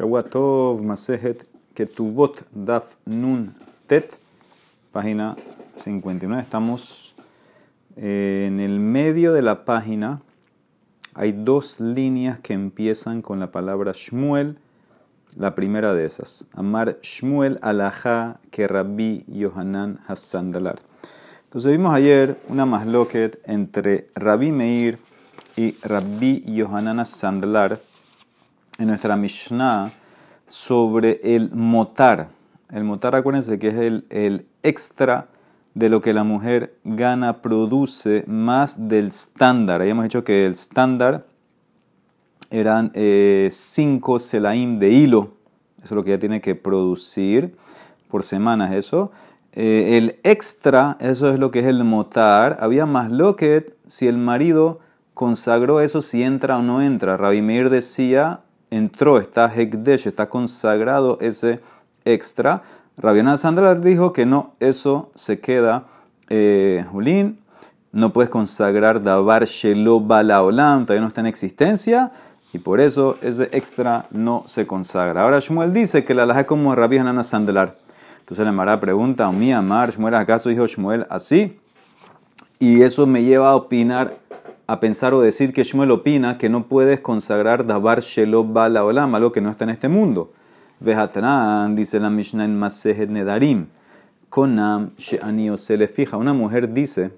Shawatov Masejet Ketubot Daf Nun Tet, página 59. Estamos eh, en el medio de la página. Hay dos líneas que empiezan con la palabra Shmuel. La primera de esas, Amar Shmuel Alajá que Rabbi Yohanan Hassandalar. Entonces vimos ayer una masloquet entre Rabbi Meir y Rabbi Yohanan Hassandalar en nuestra Mishnah sobre el motar. El motar, acuérdense que es el, extra de lo que la mujer gana, produce más del estándar. Habíamos dicho que el estándar eran 5 eh, selaim de hilo. Eso es lo que ella tiene que producir por semanas, eso. Eh, el extra, eso es lo que es el motar. Había más lo que si el marido consagró eso, si entra o no entra. Rabbi Meir decía, entró, está Hekdesh, está consagrado ese extra. Rabiana Sandrar dijo que no, eso se queda, eh, Julín, no puedes consagrar Dabar Shelo Balaolam, todavía no está en existencia, y por eso ese extra no se consagra. Ahora Shmuel dice que la laja como Rabbi Hanan Sandelar. Entonces la Mara pregunta, mi amar, Shmuel, ¿acaso dijo Shmuel así? Y eso me lleva a opinar a pensar o decir que Shmuel opina que no puedes consagrar Dabar Shelo Bala Olam, algo que no está en este mundo. Vejatran, dice la Mishnah en Masejet Nedarim, Konam She'ani se le fija. Una mujer dice,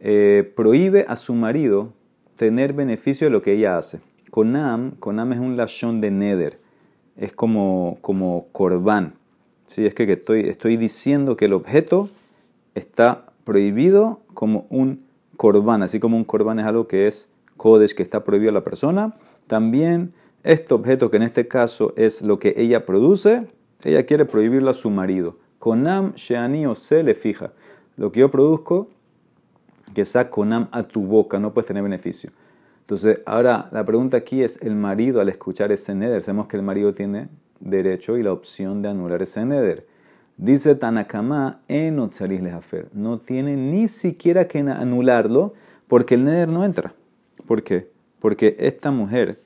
eh, prohíbe a su marido tener beneficio de lo que ella hace. Konam, Konam es un lashon de Neder, es como, como Korban. ¿Sí? Es que, que estoy, estoy diciendo que el objeto está prohibido como un corbán, así como un corbán es algo que es kodesh, que está prohibido a la persona, también este objeto, que en este caso es lo que ella produce, ella quiere prohibirlo a su marido. Konam sheani o se le fija. Lo que yo produzco, que sea konam a tu boca, no puedes tener beneficio. Entonces, ahora la pregunta aquí es: el marido, al escuchar ese neder, sabemos que el marido tiene derecho y la opción de anular ese neder. Dice Tanakama en Lejafer. No tiene ni siquiera que anularlo porque el neder no entra. ¿Por qué? Porque esta mujer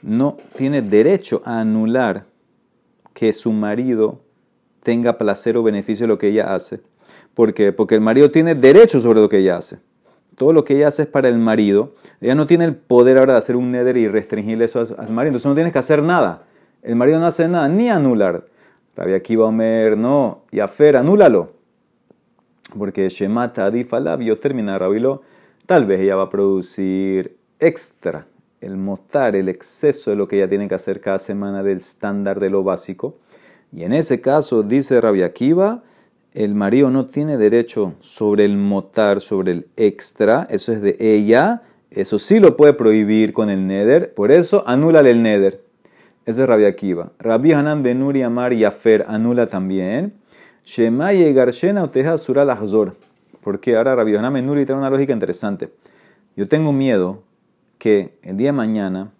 no tiene derecho a anular que su marido tenga placer o beneficio de lo que ella hace. ¿Por qué? Porque el marido tiene derecho sobre lo que ella hace. Todo lo que ella hace es para el marido. Ella no tiene el poder ahora de hacer un neder y restringirle eso al marido. Entonces no tienes que hacer nada. El marido no hace nada, ni anular. Rabbi Akiva Omer, no, y Afer, anúlalo. Porque Shemata Adifalab, yo termina Rabilo, tal vez ella va a producir extra, el motar, el exceso de lo que ella tiene que hacer cada semana del estándar de lo básico. Y en ese caso, dice Rabbi Akiva, el marido no tiene derecho sobre el motar, sobre el extra, eso es de ella, eso sí lo puede prohibir con el neder, por eso anúlale el neder. Es de Rabbi Akiva. Rabbi Hanan Benuri Amar Yafer anula también. Shemaye Garshena Uteja Sural Ahzor. Porque ahora Rabbi Hanan Benuri tiene una lógica interesante. Yo tengo miedo que el día de mañana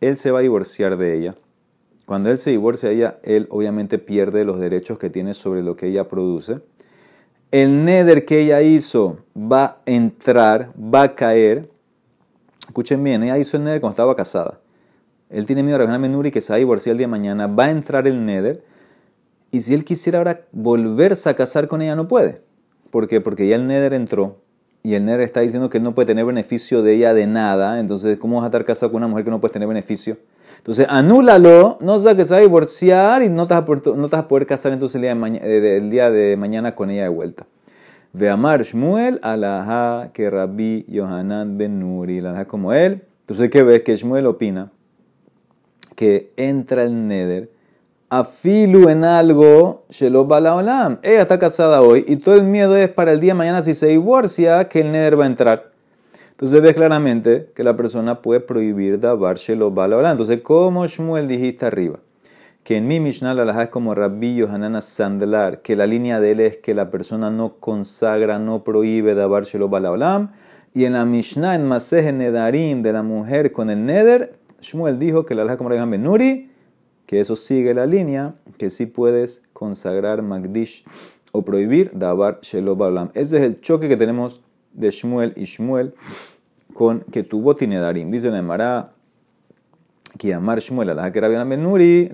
él se va a divorciar de ella. Cuando él se divorcia de ella, él obviamente pierde los derechos que tiene sobre lo que ella produce. El neder que ella hizo va a entrar, va a caer. Escuchen bien, ella hizo el neder cuando estaba casada. Él tiene miedo a Rabbi Menuri que se va a divorciar el día de mañana, va a entrar el Neder, y si él quisiera ahora volverse a casar con ella, no puede. ¿Por qué? Porque ya el Neder entró, y el Neder está diciendo que él no puede tener beneficio de ella de nada, entonces, ¿cómo vas a estar casado con una mujer que no puede tener beneficio? Entonces, anúlalo, no sea que se va a divorciar y no te vas a poder, no a poder casar entonces el día de, mañana, eh, día de mañana con ella de vuelta. Shmuel alaha que Rabbi Yohanan ben Nuri, la como él. Entonces, ¿qué ves? Que Shmuel opina que entra el Neder, afilu en algo, Shelo Balaolam. Ella está casada hoy y todo el miedo es para el día de mañana, si se divorcia, que el Neder va a entrar. Entonces ves claramente que la persona puede prohibir Dabar Shelo Balaolam. Entonces, como Shmuel dijiste arriba, que en mi Mishnah la es como Rabbi Yohanan Sandlar, que la línea de él es que la persona no consagra, no prohíbe Dabar Shelo Balaolam. Y en la Mishnah, en Masej Nedarim, de la mujer con el Neder, Shmuel dijo que la alhaja como Ben que eso sigue la línea, que sí puedes consagrar Magdish o prohibir Dabar Shelob Ese es el choque que tenemos de Shmuel y Shmuel con que tuvo Tinedarim. Dice la que amar Shmuel alaja que Rabbi Menuri.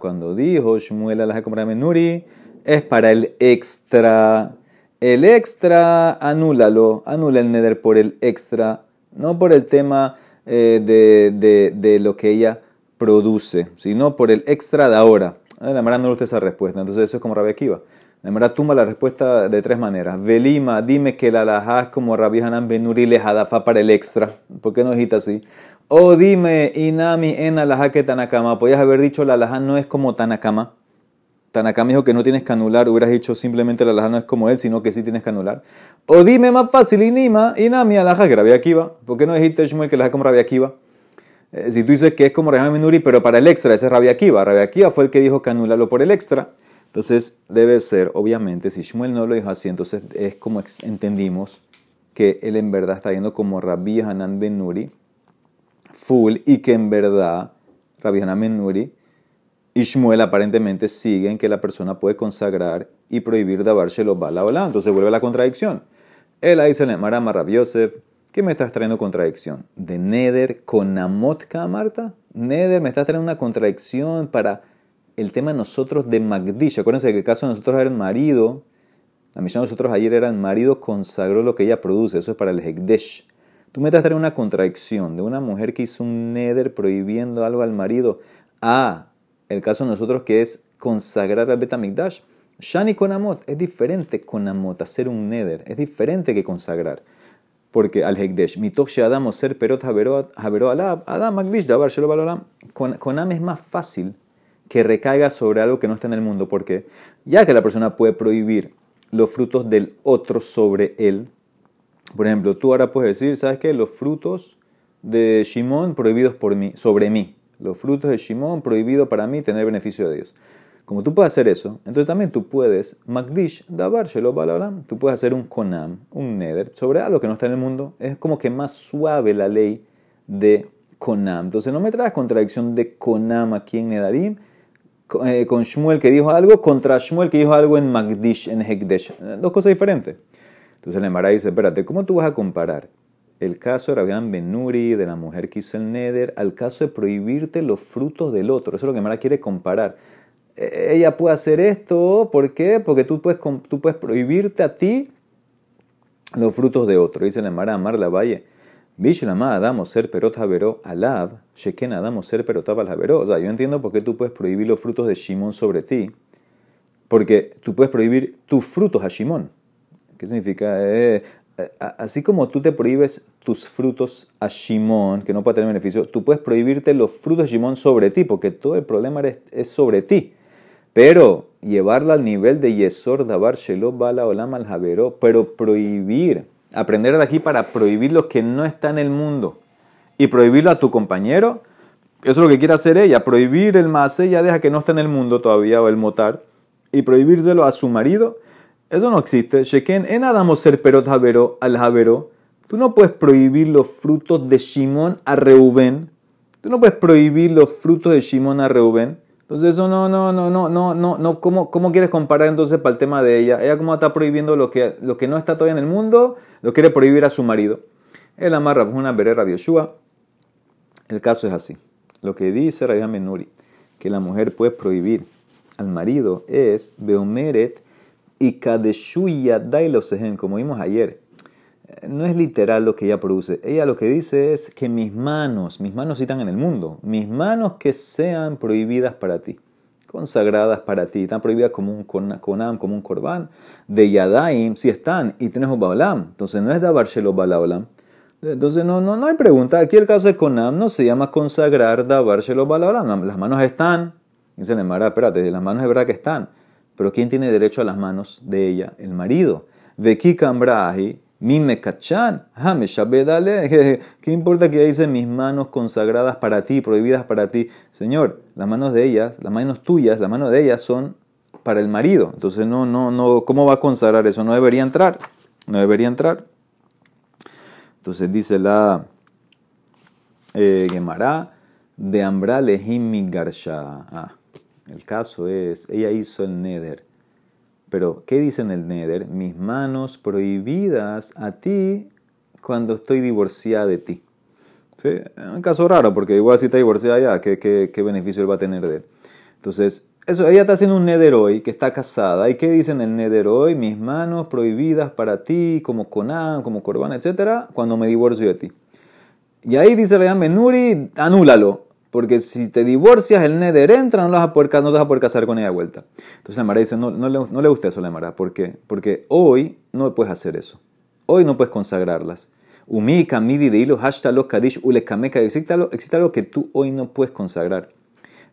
Cuando dijo Shmuel alaja como Menuri, es para el extra. El extra, anúlalo, anula el neder por el extra, no por el tema eh, de, de, de, lo que ella produce, sino por el extra de ahora. La Mara no le gusta esa respuesta, entonces eso es como Rabbi Akiva. La Mara tumba la respuesta de tres maneras. Velima, dime que la alajá es como Rabbi Hanan Benuri le para el extra. ¿Por qué no dijiste así? O dime, Inami en alajá que Tanakama. Podías haber dicho la alajá no es como Tanakama. Tanakama dijo que no tienes que anular, hubieras dicho simplemente la alajá no es como él, sino que sí tienes que anular. O dime más fácil, Inima, Inami alajá que Rabbi Akiva. ¿Por qué no dijiste Shmuel que la como Rabbi Akiva? Eh, si tú dices que es como Rabbi Menuri, pero para el extra, ese es Rabbi Akiva. Rabbi Akiva fue el que dijo que anularlo por el extra. Entonces debe ser, obviamente, si Shmuel no lo dijo así, entonces es como entendimos que él en verdad está yendo como Rabbi Hanan Ben Nuri, full, y que en verdad Rabbi Hanan Ben Nuri y Shmuel aparentemente siguen que la persona puede consagrar y prohibir shelo bala bala. Entonces vuelve la contradicción. Él ahí se le marama Rabbi Yosef, ¿qué me estás trayendo contradicción? ¿De Neder con Amot Marta? Neder, me estás trayendo una contradicción para el tema de nosotros de Magdish. Acuérdense que el caso de nosotros era el marido. La misión de nosotros ayer era el marido consagró lo que ella produce. Eso es para el Hekdesh. Tú me estás una contradicción de una mujer que hizo un neder prohibiendo algo al marido. Ah, el caso de nosotros que es consagrar al Betamigdash. Shani con Amot es diferente con Amot, hacer un neder. Es diferente que consagrar. Porque al Hekdesh, mitoch Adam ser perot havero alab, Adam Magdish shelo Con Am es más fácil que recaiga sobre algo que no está en el mundo, porque ya que la persona puede prohibir los frutos del otro sobre él, por ejemplo, tú ahora puedes decir, ¿sabes qué? Los frutos de Shimón prohibidos por mí, sobre mí. Los frutos de Shimón prohibidos para mí tener beneficio de Dios. Como tú puedes hacer eso, entonces también tú puedes, Magdish, Dabar, tú puedes hacer un Konam, un Neder, sobre algo que no está en el mundo. Es como que más suave la ley de Konam. Entonces no me traes contradicción de Konam aquí en Nedarim, eh, con Shmuel que dijo algo contra Shmuel que dijo algo en Magdish, en Hekdesh. Dos cosas diferentes. Entonces el Emara dice, espérate, ¿cómo tú vas a comparar el caso de Rabián Benuri, de la mujer que hizo el Neder, al caso de prohibirte los frutos del otro? Eso es lo que Emara quiere comparar. E, ella puede hacer esto, ¿por qué? Porque tú puedes, prohibirte a ti los frutos de otro. Dice el Emara Amar la Valle. Bishlama Adamo ser perot haveró alav, sheken Adamo ser perotab al haveró. O sea, yo entiendo por qué tú puedes prohibir los frutos de Shimon sobre ti. Porque tú puedes prohibir tus frutos a Shimon. ¿Qué significa? Eh, así como tú te prohíbes tus frutos a Shimon, que no puede tener beneficio, tú puedes prohibirte los frutos de Shimon sobre ti, porque todo el problema es, sobre ti. Pero llevarla al nivel de Yesor Dabar Shelo Bala Olam al Haveró, pero prohibir aprender de aquí para prohibir lo que no está en el mundo y prohibirlo a tu compañero, eso es lo que quiere hacer ella, prohibir el masé, ya deja que no está en el mundo todavía, o el motar, y prohibírselo a su marido, eso no existe. Sheken en Adamo ser perot javero al javero. Tú no puedes prohibir los frutos de Shimón a Reubén. Tú no puedes prohibir los frutos de Shimón a Reubén. Entonces eso no, no, no, no, no, no, no. ¿Cómo, ¿Cómo quieres comparar entonces para el tema de ella? Ella cómo está prohibiendo lo que, lo que no está todavía en el mundo, lo quiere prohibir a su marido. El amarra una berera Yoshua. El caso es así. Lo que dice Rabbi Menuri, que la mujer puede prohibir al marido es Beomeret y Kadeshuya Dailosehen, como vimos ayer no es literal lo que ella produce. Ella lo que dice es que mis manos, mis manos están en el mundo, mis manos que sean prohibidas para ti, consagradas para ti, están prohibidas como un conam, como un corbán, de yadaim, si están, y tienes un baolam. Entonces no es dabar balaolam. Entonces no, no, no hay pregunta. Aquí el caso de conam no se llama consagrar dabar balaolam. Las manos están. Dice el Mara, espérate, las manos es verdad que están. Pero ¿quién tiene derecho a las manos de ella? El marido. Veki kambrahi kachan. ¿Qué importa que dice mis manos consagradas para ti, prohibidas para ti? Señor, las manos de ellas, las manos tuyas, las manos de ellas son para el marido. Entonces, no, no, no, ¿cómo va a consagrar eso? No debería entrar. No debería entrar. Entonces dice la eh, Gemara de Ambra Lehim Garsha. Ah, el caso es, ella hizo el neder pero, ¿qué dice en el Neder? Mis manos prohibidas a ti cuando estoy divorciada de ti. Un caso raro, porque igual si está divorciada ya, ¿qué, qué, qué beneficio él va a tener de él? Entonces, eso, ella está haciendo un neder hoy, que está casada. ¿Y qué dice en el neder hoy? Mis manos prohibidas para ti, como Conan, como Corbán, etcétera, cuando me divorcio de ti. Y ahí dice Reyan Benuri, anúlalo. Porque si te divorcias, el neder entra, no, vas a poder, no te vas a casar con ella de vuelta. Entonces la Mara dice, no, no, le, no le gusta eso a la Mara. ¿Por qué? Porque hoy no puedes hacer eso. Hoy no puedes consagrarlas. Umi, kamidi, de hilo, hashtag, kadish, ulekameka, existe algo, que tú hoy no puedes consagrar.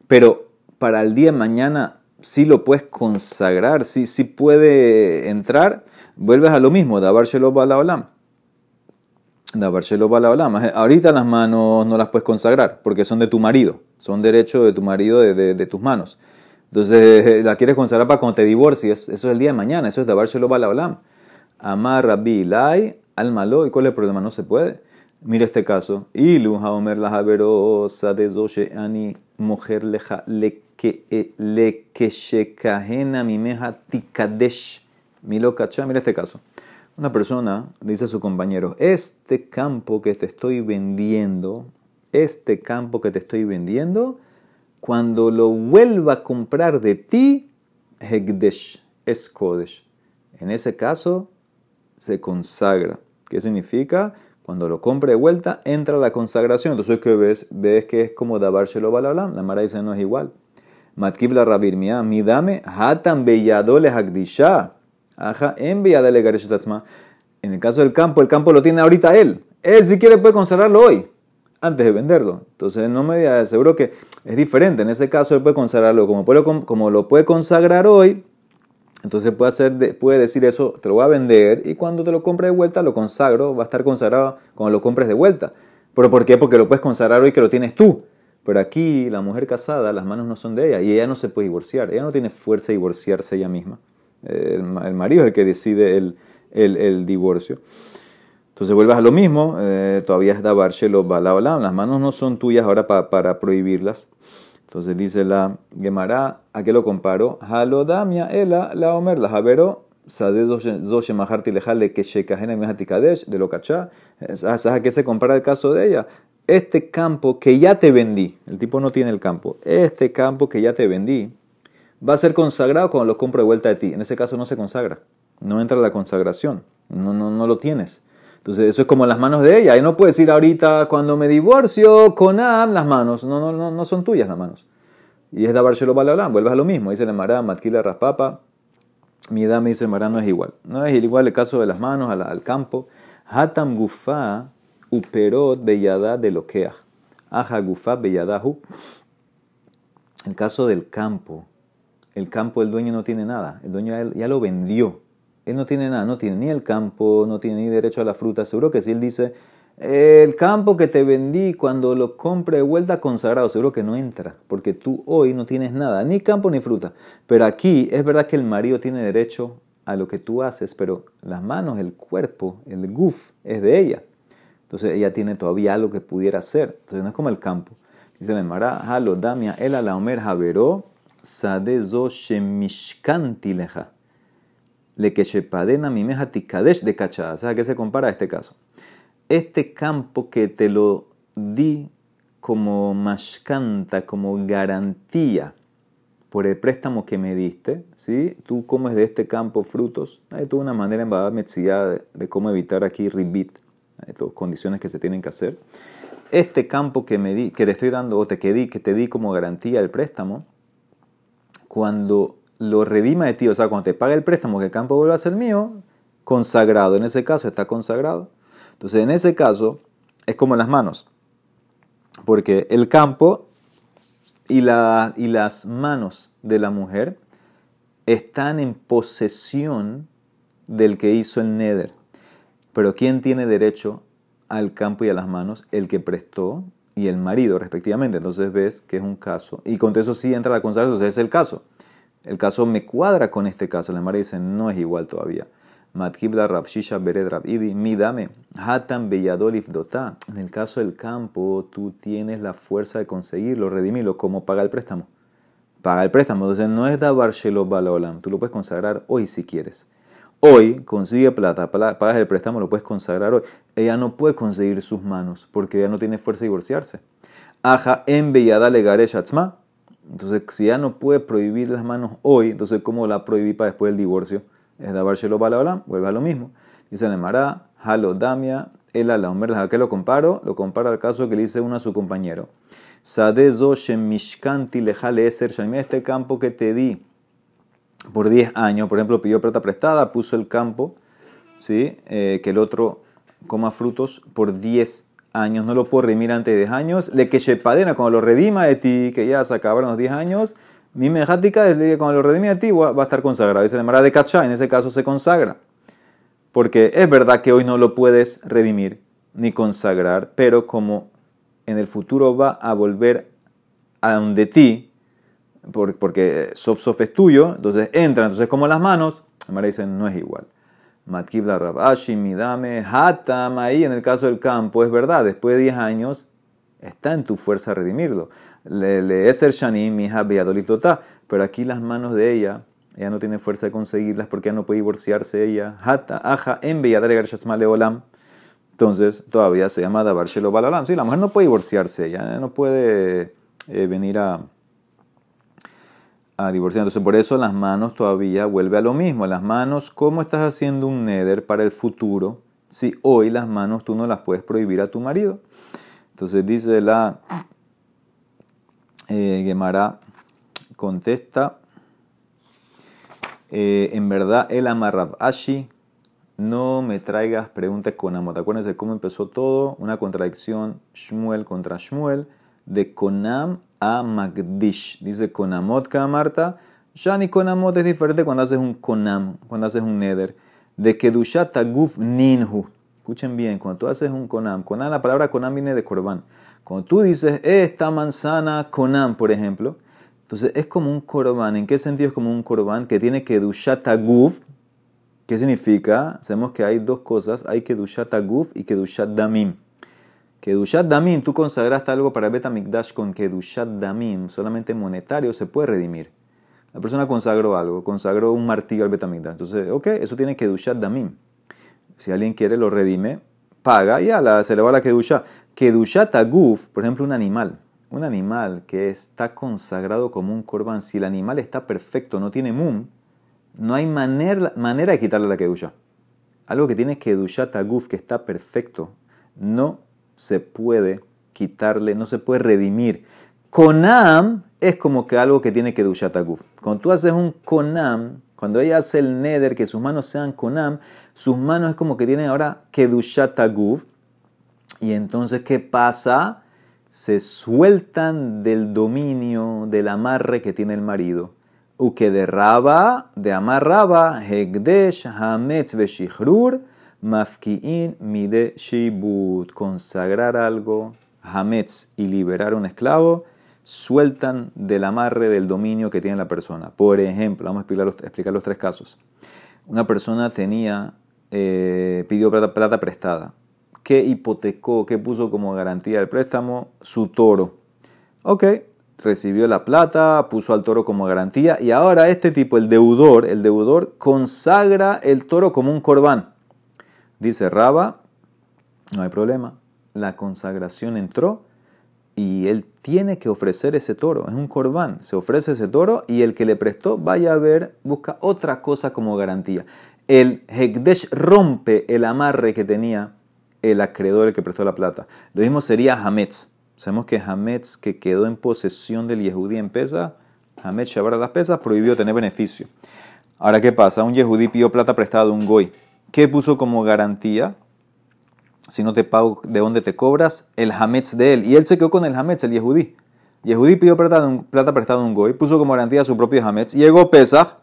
Pero para el día de mañana sí lo puedes consagrar, sí, sí puede entrar, vuelves a lo mismo, Dabar Shelo Balaolam. Balaolam. Ahorita las manos no las puedes consagrar porque son de tu marido, son derechos de tu marido, de, de, tus manos. Entonces la quieres consagrar para cuando te divorcies, eso es el día de mañana, eso es Dabar Shelo Balaolam. Amar Rabbi Lai, Almalo, ¿y cuál es el problema? No se puede. Mira este caso. Ilu haomer la haverosa de Zoshe ani mujer leja le eh, mimeja tikadesh. Milo mira este caso. Una persona dice a su compañero, este campo que te estoy vendiendo, este campo que te estoy vendiendo, cuando lo vuelva a comprar de ti, hegdesh, es kodesh. En ese caso, se consagra. ¿Qué significa? Cuando lo compre de vuelta, entra la consagración. Entonces, ¿qué ves? Ves que es como dabar shelo balalam. La Mara dice, no es igual. Matkibla Rabir Mia, mi dame, hatan beyadole hagdisha. Aja, en beyadole En el caso del campo, el campo lo tiene ahorita él. Él, si quiere, puede consagrarlo hoy, antes de venderlo. Entonces, no me diga, seguro que es diferente. En ese caso, él puede consagrarlo como, como lo puede consagrar hoy. Entonces puede, hacer, puede decir eso, te lo voy a vender y cuando te lo compre de vuelta lo consagro, va a estar consagrado cuando lo compres de vuelta. ¿Pero por qué? Porque lo puedes consagrar hoy que lo tienes tú. Pero aquí la mujer casada, las manos no son de ella y ella no se puede divorciar. Ella no tiene fuerza de divorciarse ella misma. El, marido es el que decide el, el, divorcio. Entonces vuelves a lo mismo, eh, todavía es dabarshelo balaolam. Las manos no son tuyas ahora para prohibirlas. Entonces dice la Gemara, ¿a qué lo comparo? Halodamia ela la omer la javero sade doshe maharti lejale que shekajene mejatikadesh de lo cachá. ¿A qué se compara el caso de ella? este campo que ya te vendí, el tipo no tiene el campo, este campo que ya te vendí, va a ser consagrado cuando lo compro de vuelta de ti. En ese caso no se consagra, no entra la consagración, no, no, no lo tienes. Entonces eso es como las manos de ella. Y no puedes decir ahorita cuando me divorcio con Am las manos, no, no, no, no son tuyas las manos. Y es dabar shelo balalam, vuelves a lo mismo, dice la Mará, matkila raspapa, mi edad me dice Mará no es igual. No es igual el caso de las manos al, campo. Hatam gufa Uperot beyada de loquea. Aja gufa beyadahu. El caso del campo. El campo, el dueño no tiene nada. El dueño ya, lo vendió. Él no tiene nada. No tiene ni el campo, no tiene ni derecho a la fruta. Seguro que si él dice, el campo que te vendí cuando lo compre de vuelta consagrado, seguro que no entra, porque tú hoy no tienes nada, ni campo ni fruta. Pero aquí es verdad que el marido tiene derecho a lo que tú haces, pero las manos, el cuerpo, el guf es de ella. Entonces ella tiene todavía algo que pudiera hacer. Entonces no es como el campo. Dice la Emara, halo damia el la omer javero sadezo shemishkanti leja. Le que shepadena mimeja tikadesh de cachada. ¿Sabes a qué se compara a este caso? Este campo que te lo di como mashkanta, como garantía por el préstamo que me diste, ¿sí? Tú comes de este campo frutos. Hay toda una manera en Baba de, de cómo evitar aquí ribit hay condiciones que se tienen que hacer. Este campo que, me di, que te estoy dando o te, que, di, que te di como garantía el préstamo, cuando lo redima de ti, o sea, cuando te paga el préstamo, que el campo vuelva a ser mío, consagrado. En ese caso está consagrado. Entonces, en ese caso, es como en las manos. Porque el campo y, y las manos de la mujer están en posesión del que hizo el neder. Pero ¿quién tiene derecho al campo y a las manos? El que prestó y el marido, respectivamente. Entonces ves que es un caso. Y con eso sí entra la consagración. Entonces es el caso. El caso me cuadra con este caso. La madre dice, no es igual todavía. Matkibla Rabshisha Bered Rabidi, mi dame, Hatan Beyadolif Dota. En el caso del campo, tú tienes la fuerza de conseguirlo, redimirlo, como paga el préstamo. Paga el préstamo. Entonces no es Dabar Shelo Balaolam. Tú lo puedes consagrar hoy si quieres. Hoy consigue plata, pagas el préstamo, lo puedes consagrar hoy. Ella no puede conseguir sus manos porque ella no tiene fuerza de divorciarse. Aja en Beyada legare shatzma. Entonces, si ella no puede prohibir las manos hoy, entonces, ¿cómo la prohibí para después del divorcio? Es davar shelo bala vuelve a lo mismo. Dice el Emara, halo damia, el ala. ¿A qué lo comparo? Lo comparo al caso que le dice uno a su compañero. Sadezo shemishkanti lejale eser este campo que te di por 10 años, por ejemplo, pidió plata prestada, puso el campo, ¿sí? Eh, que el otro coma frutos por 10 años, no lo puedo redimir antes de 10 años, le que padena cuando lo redima de ti, que ya se acabaron los 10 años, mi mejática, cuando lo redime de ti va a estar consagrado. Dice la Mara de Cachá, en ese caso se consagra. Porque es verdad que hoy no lo puedes redimir ni consagrar, pero como en el futuro va a volver a donde ti, porque sof sof es tuyo, entonces entra, entonces como las manos, la Mara dice no es igual. Matkibla Rabashi, Midame, Hatam, ahí en el caso del campo, es verdad, después de 10 años está en tu fuerza redimirlo. Le es el Shani, mi hija pero aquí las manos de ella, ella no tiene fuerza de conseguirlas porque ella no puede divorciarse ella. Hata, aja, en Leolam. Entonces todavía se llama Dabar Shelo Balalam. Sí, la mujer no puede divorciarse, ella no puede eh, venir a a divorciar. Entonces, por eso las manos todavía vuelve a lo mismo. Las manos, ¿cómo estás haciendo un neder para el futuro si hoy las manos tú no las puedes prohibir a tu marido? Entonces dice la eh, Gemara, contesta, eh, en verdad el amarrab ashi, no me traigas preguntas con amot. Acuérdense cómo empezó todo, una contradicción Shmuel contra Shmuel, de Konam a Magdish. Dice Konamot Marta. Ya ni Konamot es diferente cuando haces un Konam, cuando haces un Neder. De Kedushat Aguf Ninhu. Escuchen bien, cuando tú haces un Konam, Konam, la palabra Konam viene de Korban. Cuando tú dices esta manzana Konam, por ejemplo, entonces es como un Korban. ¿En qué sentido es como un Korban? Que tiene Kedushat Aguf. ¿Qué significa? Sabemos que hay dos cosas. Hay Kedushat Aguf y Kedushat Damim. Kedushat Damim, tú consagraste algo para Betamikdash con Kedushat Damim, solamente monetario, se puede redimir. La persona consagró algo, consagró un martillo al Betamikdash. Entonces, ok, eso tiene Kedushat Damim. Si alguien quiere, lo redime, paga y ya, se le va la Kedushat. Kedushat Aguf, por ejemplo, un animal. Un animal que está consagrado como un korban, si el animal está perfecto, no tiene mum, no hay manera, manera de quitarle la Kedushat. Algo que tiene Kedushat Aguf, que está perfecto, no se puede quitarle, no se puede redimir. Konam es como que algo que tiene que dushataguf. Cuando tú haces un konam, cuando ella hace el neder, que sus manos sean konam, sus manos es como que tienen ahora que. Y entonces, ¿qué pasa? Se sueltan del dominio, del amarre que tiene el marido. Uke de raba, de amarraba, hegdesh, hametz, veshihrur, Mafki'in mide shibut, consagrar algo, hametz y liberar un esclavo, sueltan del amarre del dominio que tiene la persona. Por ejemplo, vamos a explicar los, tres casos. Una persona tenía, eh, pidió plata, prestada. ¿Qué hipotecó, qué puso como garantía del préstamo? Su toro. Ok, recibió la plata, puso al toro como garantía y ahora este tipo, el deudor, el deudor consagra el toro como un corbán. Dice Raba, no hay problema, la consagración entró y él tiene que ofrecer ese toro, es un corbán, se ofrece ese toro y el que le prestó vaya a ver, busca otra cosa como garantía. El Hekdesh rompe el amarre que tenía el acreedor, el que prestó la plata. Lo mismo sería Hametz. Sabemos que Hametz, que quedó en posesión del Yehudí en pesa, Hametz llevar las pesas, prohibió tener beneficio. Ahora, ¿qué pasa? Un Yehudí pidió plata prestada de un Goy. ¿Qué puso como garantía? Si no te pago, ¿de dónde te cobras? El Hametz de él. Y él se quedó con el Hametz, el Yehudí. Yehudí pidió plata, plata prestada a un goy, puso como garantía su propio Hametz. Llegó Pesach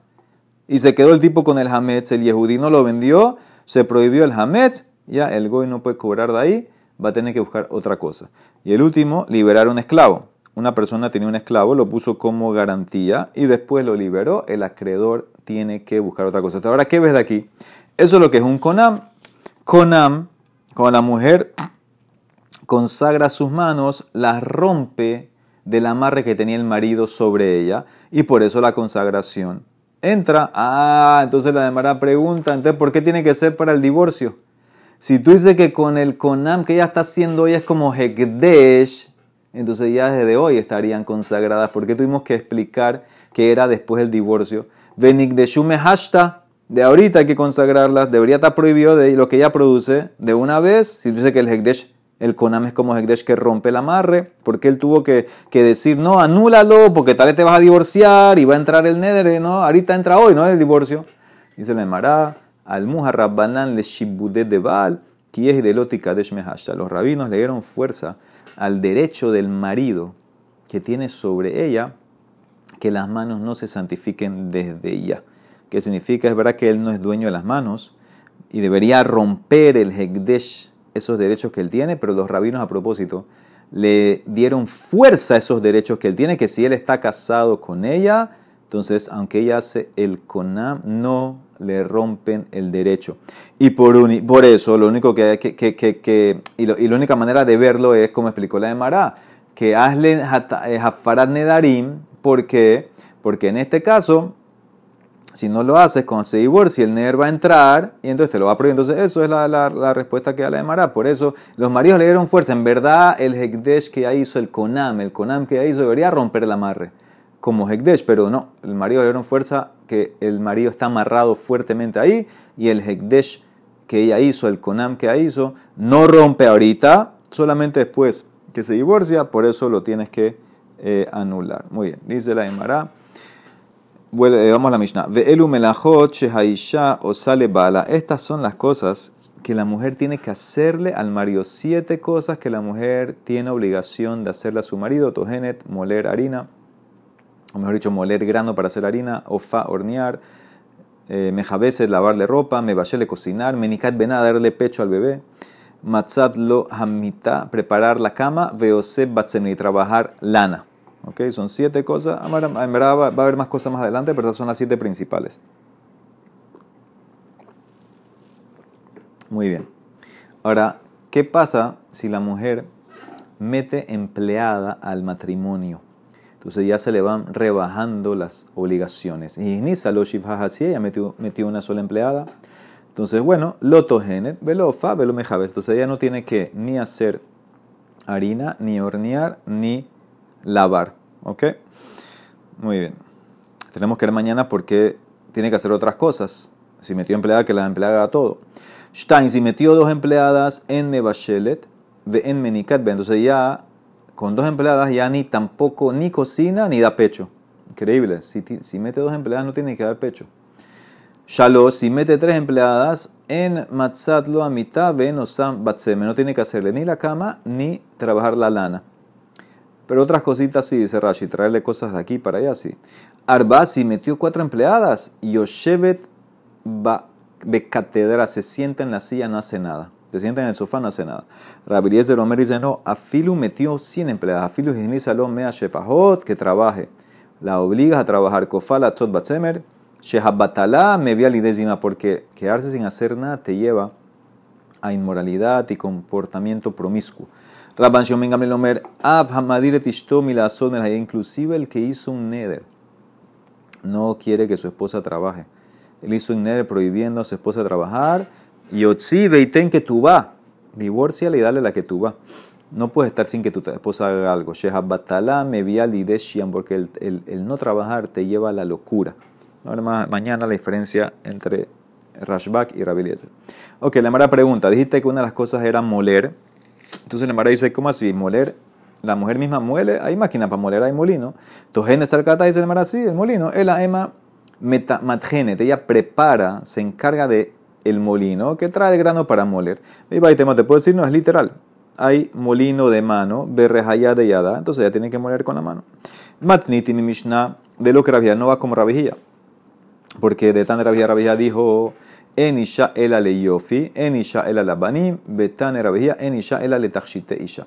y se quedó el tipo con el Hametz. El Yehudí no lo vendió, se prohibió el Hametz. Ya el goy no puede cobrar de ahí, va a tener que buscar otra cosa. Y el último, liberar un esclavo. Una persona tenía un esclavo, lo puso como garantía y después lo liberó. El acreedor tiene que buscar otra cosa. Ahora, ¿qué ves de aquí? Eso es lo que es un conam. Conam, cuando la mujer consagra sus manos, las rompe del amarre que tenía el marido sobre ella y por eso la consagración entra. Ah, entonces la demara pregunta, entonces, ¿por qué tiene que ser para el divorcio? Si tú dices que con el Conam que ella está haciendo hoy es como Hekdesh, entonces ya desde hoy estarían consagradas. ¿Por qué tuvimos que explicar que era después del divorcio? Shume Hashta, de ahorita hay que consagrarlas, debería estar prohibido de lo que ella produce de una vez. Si tú dices que el Hekdesh, el Konam es como Hekdesh que rompe el amarre, porque él tuvo que, decir, no, anúlalo, porque tal vez te vas a divorciar y va a entrar el Nedre, ¿no? Ahorita entra hoy, ¿no? El divorcio. Dice la Emara, al Muharrabanan le Shibude de Baal, es de. Los rabinos le dieron fuerza al derecho del marido que tiene sobre ella que las manos no se santifiquen desde ella. ¿Qué significa? Es verdad que él no es dueño de las manos y debería romper el Hekdesh, esos derechos que él tiene, pero los rabinos a propósito le dieron fuerza a esos derechos que él tiene, que si él está casado con ella, entonces aunque ella hace el Konam, no le rompen el derecho. Y por, por eso, lo único que, que, que, que y, la única manera de verlo es, como explicó la de Mará, que hazle Hafarat Nedarim, ¿por qué? Porque en este caso, si no lo haces cuando se divorcia, el Neder va a entrar y entonces te lo va a prohibir. Entonces, eso es la, la, respuesta que da la de. Por eso, los maridos le dieron fuerza. En verdad, el Hekdesh que ya hizo, el Konam, el Konam que ya hizo, debería romper el amarre como Hekdesh, pero no, el marido le dieron fuerza que el marido está amarrado fuertemente ahí y el Hekdesh que ella hizo, el Konam que ella hizo, no rompe ahorita, solamente después que se divorcia, por eso lo tienes que eh, anular. Muy bien, dice la Emara. Eh, vamos a la Mishnah. Melachot sale bala. Estas son las cosas que la mujer tiene que hacerle al marido. Siete cosas que la mujer tiene obligación de hacerle a su marido. Togenet, moler harina o mejor dicho, moler grano para hacer harina, ofa, hornear, eh, lavarle ropa, me mebashele, cocinar, menikat bená, darle pecho al bebé, matzat lo hamita, preparar la cama, veose batsemi, trabajar lana. ¿Ok? Son siete cosas. En verdad va, a haber más cosas más adelante, pero son las siete principales. Muy bien. Ahora, ¿qué pasa si la mujer mete empleada al matrimonio? Entonces ya se le van rebajando las obligaciones. Y Nisa lo ella metió, metió una sola empleada. Entonces, bueno, loto genet, velo fa, velo mejabes. Entonces ella no tiene que ni hacer harina, ni hornear, ni lavar. ¿Ok? Muy bien. Tenemos que ver mañana porque tiene que hacer otras cosas. Si metió empleada, que la empleada haga todo. Stein, si metió dos empleadas en Mebashelet, en Menikat, entonces ya con dos empleadas ya ni tampoco ni cocina ni da pecho. Increíble. Si, si mete dos empleadas no tiene que dar pecho. Shalosh, si mete tres empleadas, en matzatlo a mitad ven batseme. No tiene que hacerle ni la cama ni trabajar la lana. Pero otras cositas sí, dice Rashi, traerle cosas de aquí para allá sí. Arba, si metió cuatro empleadas, Yoshevet va catedra, se sienta en la silla, no hace nada se sienta en el sofá, no hace nada. Rabiriez de Omer dice, no, Afilu metió 100 empleadas. Afilu lo mea shefahot, que trabaje. La obligas a trabajar. Kofala tzot batzemer. Shehabatala me via lidécima, porque quedarse sin hacer nada te lleva a inmoralidad y comportamiento promiscuo. Rabban Shomen Gamel Omer, Av Hamadir inclusive el que hizo un neder, no quiere que su esposa trabaje. Él hizo un neder prohibiendo a su esposa trabajar Yotzi veiten que tú va. Divórciale y dale la que tú va. No puedes estar sin que tu esposa haga algo. Shehabatala me lideshian, porque el, el, el, no trabajar te lleva a la locura. Ahora mañana la diferencia entre Rashbak y Rabiliezer. Ok, la Mara pregunta. Dijiste que una de las cosas era moler. Entonces la Mara dice, ¿cómo así? Moler. La mujer misma muele. Hay máquina para moler, hay molino. Tojene Sarkata dice la Mara, sí, el molino. El ema matgenet. Ella prepara, se encarga de el molino que trae el grano para moler. Y tema te puedo decir, no es literal. Hay molino de mano, berrejaya de yada, entonces ya tiene que moler con la mano. Matniti mi Mishnah, de lo que Rabia no va como Rabijía. Porque de tan Rabijía, Rabijía dijo, Yofi, Enisha el alabanim, betan Rabijía, Enisha el ale isha.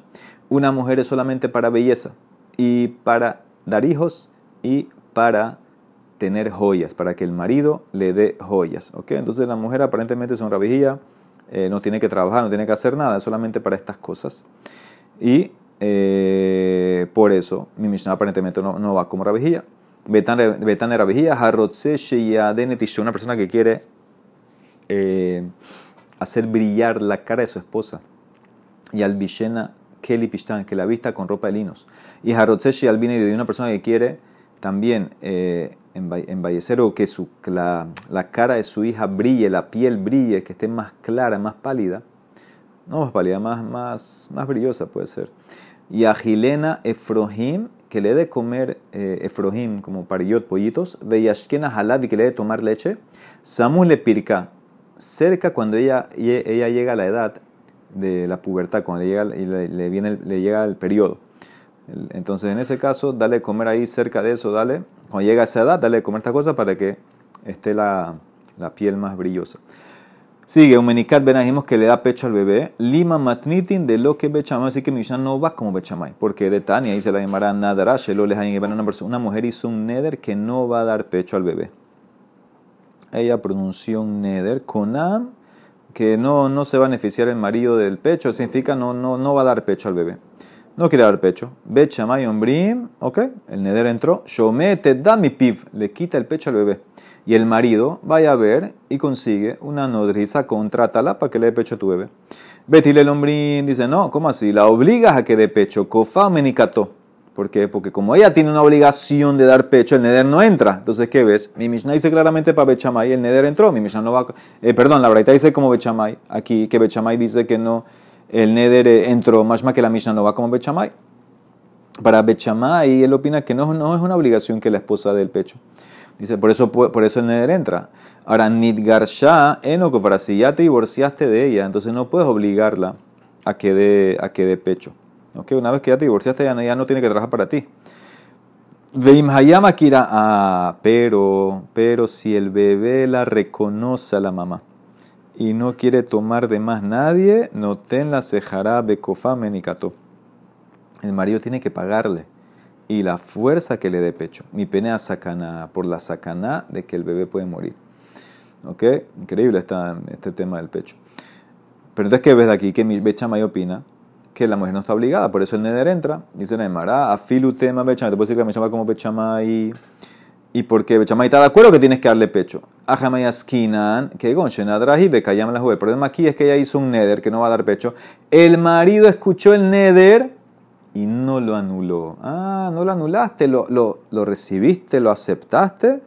Una mujer es solamente para belleza y para dar hijos y para tener joyas, para que el marido le dé joyas. ¿ok? Entonces la mujer aparentemente es una rabijía, eh, no tiene que trabajar, no tiene que hacer nada, solamente para estas cosas. Y eh, por eso mi Mishnah aparentemente no, no va como rabijía. Betán era Sheyadenetisha, una persona que quiere eh, hacer brillar la cara de su esposa. Y al Vishena Kelly Pishtan, que la vista con ropa de linos. Y Harrotse Sheyalbine de una persona que quiere también eh, embellecer o que, su, la, la cara de su hija brille, la piel brille, que esté más clara, más pálida. No más pálida, más, más, más brillosa puede ser. Y a Gilena Efrohim, que le dé de comer eh, Efrohim como parillot, pollitos. Veyashkena Halab, y que le dé de tomar leche. Samu le pirka, cerca cuando ella, ella llega a la edad de la pubertad, cuando le llega, le, viene, le llega el periodo. Entonces, en ese caso, dale de comer ahí cerca de eso, dale. Cuando llega a esa edad, dale de comer esta cosa para que esté la, la piel más brillosa. Sigue, un menicat dijimos que le da pecho al bebé. Lima matnitin de lo que bechamay, así que Mishnah no va como bechamay. Porque de Tania dice la llamará nadarash, lo les una mujer hizo un neder que no va a dar pecho al bebé. Ella pronunció un neder, conam, que no, no se va a beneficiar el marido del pecho, significa no, no, no va a dar pecho al bebé. No quiere dar pecho. Bechamay ombrim, ok, el neder entró. Shomete da mi piv, le quita el pecho al bebé y el marido vaya a ver y consigue una nodriza, contrátala para que le dé pecho a tu bebé. Betty el dice, no, ¿cómo así? La obligas a que dé pecho, kofa menicato. ¿Por qué? Porque como ella tiene una obligación de dar pecho, el neder no entra. Entonces, ¿qué ves? Mi Mishnah dice claramente para Bechamay, el neder entró. Mi Mishnah no va... Eh, perdón, la verdad dice como Bechamay. Aquí que Bechamay dice que no, el neder eh, entró, más que la Mishnah no va como Bechamay. Para Bechamay, él opina que no, no es una obligación que la esposa dé el pecho. Dice, por eso, por eso el neder entra. Ahora, Nidgarsha, enoco, para si ya te divorciaste de ella, entonces no puedes obligarla a que a que dé pecho. ¿Okay? Una vez que ya te divorciaste, ya no, tiene que trabajar para ti. Veimhayama Kira, ah, pero, pero si el bebé la reconoce a la mamá y no quiere tomar de más nadie, no ten la cejará bekofa menikato. El marido tiene que pagarle y la fuerza que le dé pecho. Mi pena sacana por la sacana de que el bebé puede morir. ¿Ok? Increíble está este tema del pecho. Pero entonces, ¿qué ves de aquí? Que mi Bechamay opina que la mujer no está obligada, por eso el neder entra. Dice Neymar, ah, afilu tema Bechamay. Te puedo decir que me llama como Bechamay. ¿Y por qué Bechamay está de acuerdo que tienes que darle pecho? Ajamay askinan, que bekayam la El problema aquí es que ella hizo un neder que no va a dar pecho. El marido escuchó el neder y no lo anuló. Ah, no lo anulaste, lo, lo, lo recibiste, lo aceptaste.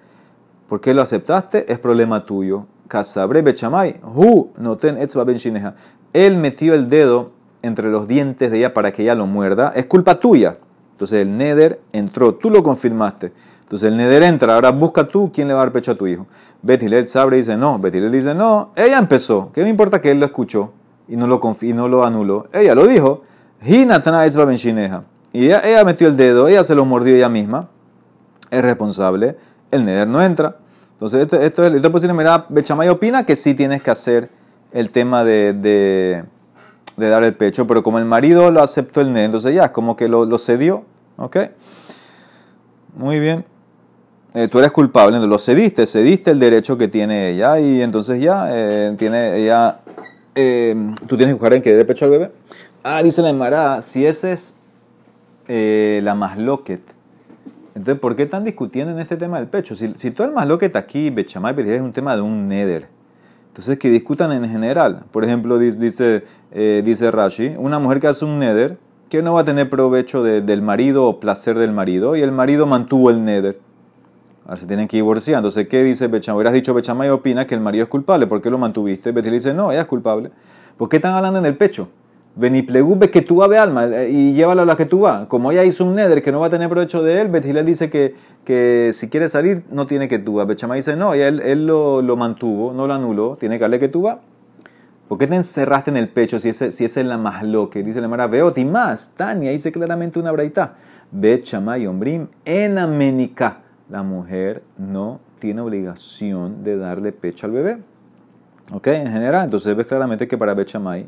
¿Por qué lo aceptaste? Es problema tuyo. Casabre bechamay, hu noten etzba ben Él metió el dedo entre los dientes de ella para que ella lo muerda. Es culpa tuya. Entonces el neder entró, tú lo confirmaste. Entonces el neder entra, ahora busca tú quién le va a dar pecho a tu hijo. Betilel sabre dice no, Betilel dice no, ella empezó. ¿Qué me importa que él lo escuchó y no lo, y no lo anuló? Ella lo dijo. Y ella, ella metió el dedo, ella se lo mordió ella misma. Es responsable. El neder no entra. Entonces, esto, esto es, entonces, mira, Bechamay opina que sí tienes que hacer el tema de, de, de, dar el pecho, pero como el marido lo aceptó el neder, entonces ya es como que lo, lo cedió. ¿Ok? Muy bien. Eh, tú eres culpable, lo cediste, cediste el derecho que tiene ella y entonces ya eh, tiene ella, eh, tú tienes que buscar en que dé el pecho al bebé. Ah, dice la Emara, si ese es la masloquet, entonces ¿por qué están discutiendo en este tema del pecho? Si, si todo el masloquet aquí, Bechamay, es un tema de un neder. Entonces que discutan en general. Por ejemplo, dice, eh, dice Rashi, una mujer que hace un neder, que no va a tener provecho del marido o placer del marido, y el marido mantuvo el neder. Ahora se tienen que divorciar. Entonces, ¿qué dice Bechamay? Hubieras dicho Bechamay opina que el marido es culpable. ¿Por qué lo mantuviste? Betil dice, no, ella es culpable. ¿Por qué están hablando en el pecho? Veniplegube que tú ve alma eh, y llévalo a la que tú va. Como ella hizo un neder que no va a tener provecho de él, Betilel dice que, que si quiere salir no tiene que tú va. Bechama dice no, él, él lo, lo, mantuvo, no lo anuló, tiene que darle que tú va. ¿Por qué te encerraste en el pecho si ese, si ese es la más lo que dice la Mara Veoti más? Tania dice claramente una braita. Bechama y ombrim en Aménica. La mujer no tiene obligación de darle pecho al bebé. ¿Ok? En general, entonces ves claramente que para Bechamay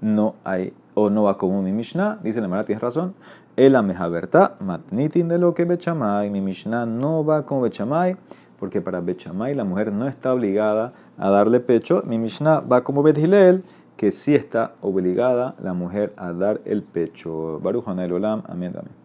no hay o no va como mi Mishnah, dice la Mara, tienes razón. El amejaberta, matnitin de lo que Bechamay, mi Mishnah no va como Bechamay, porque para Bechamay la mujer no está obligada a darle pecho. Mi Mishnah va como Bethilel, que sí está obligada la mujer a dar el pecho. Baruch Olam, amén, amén.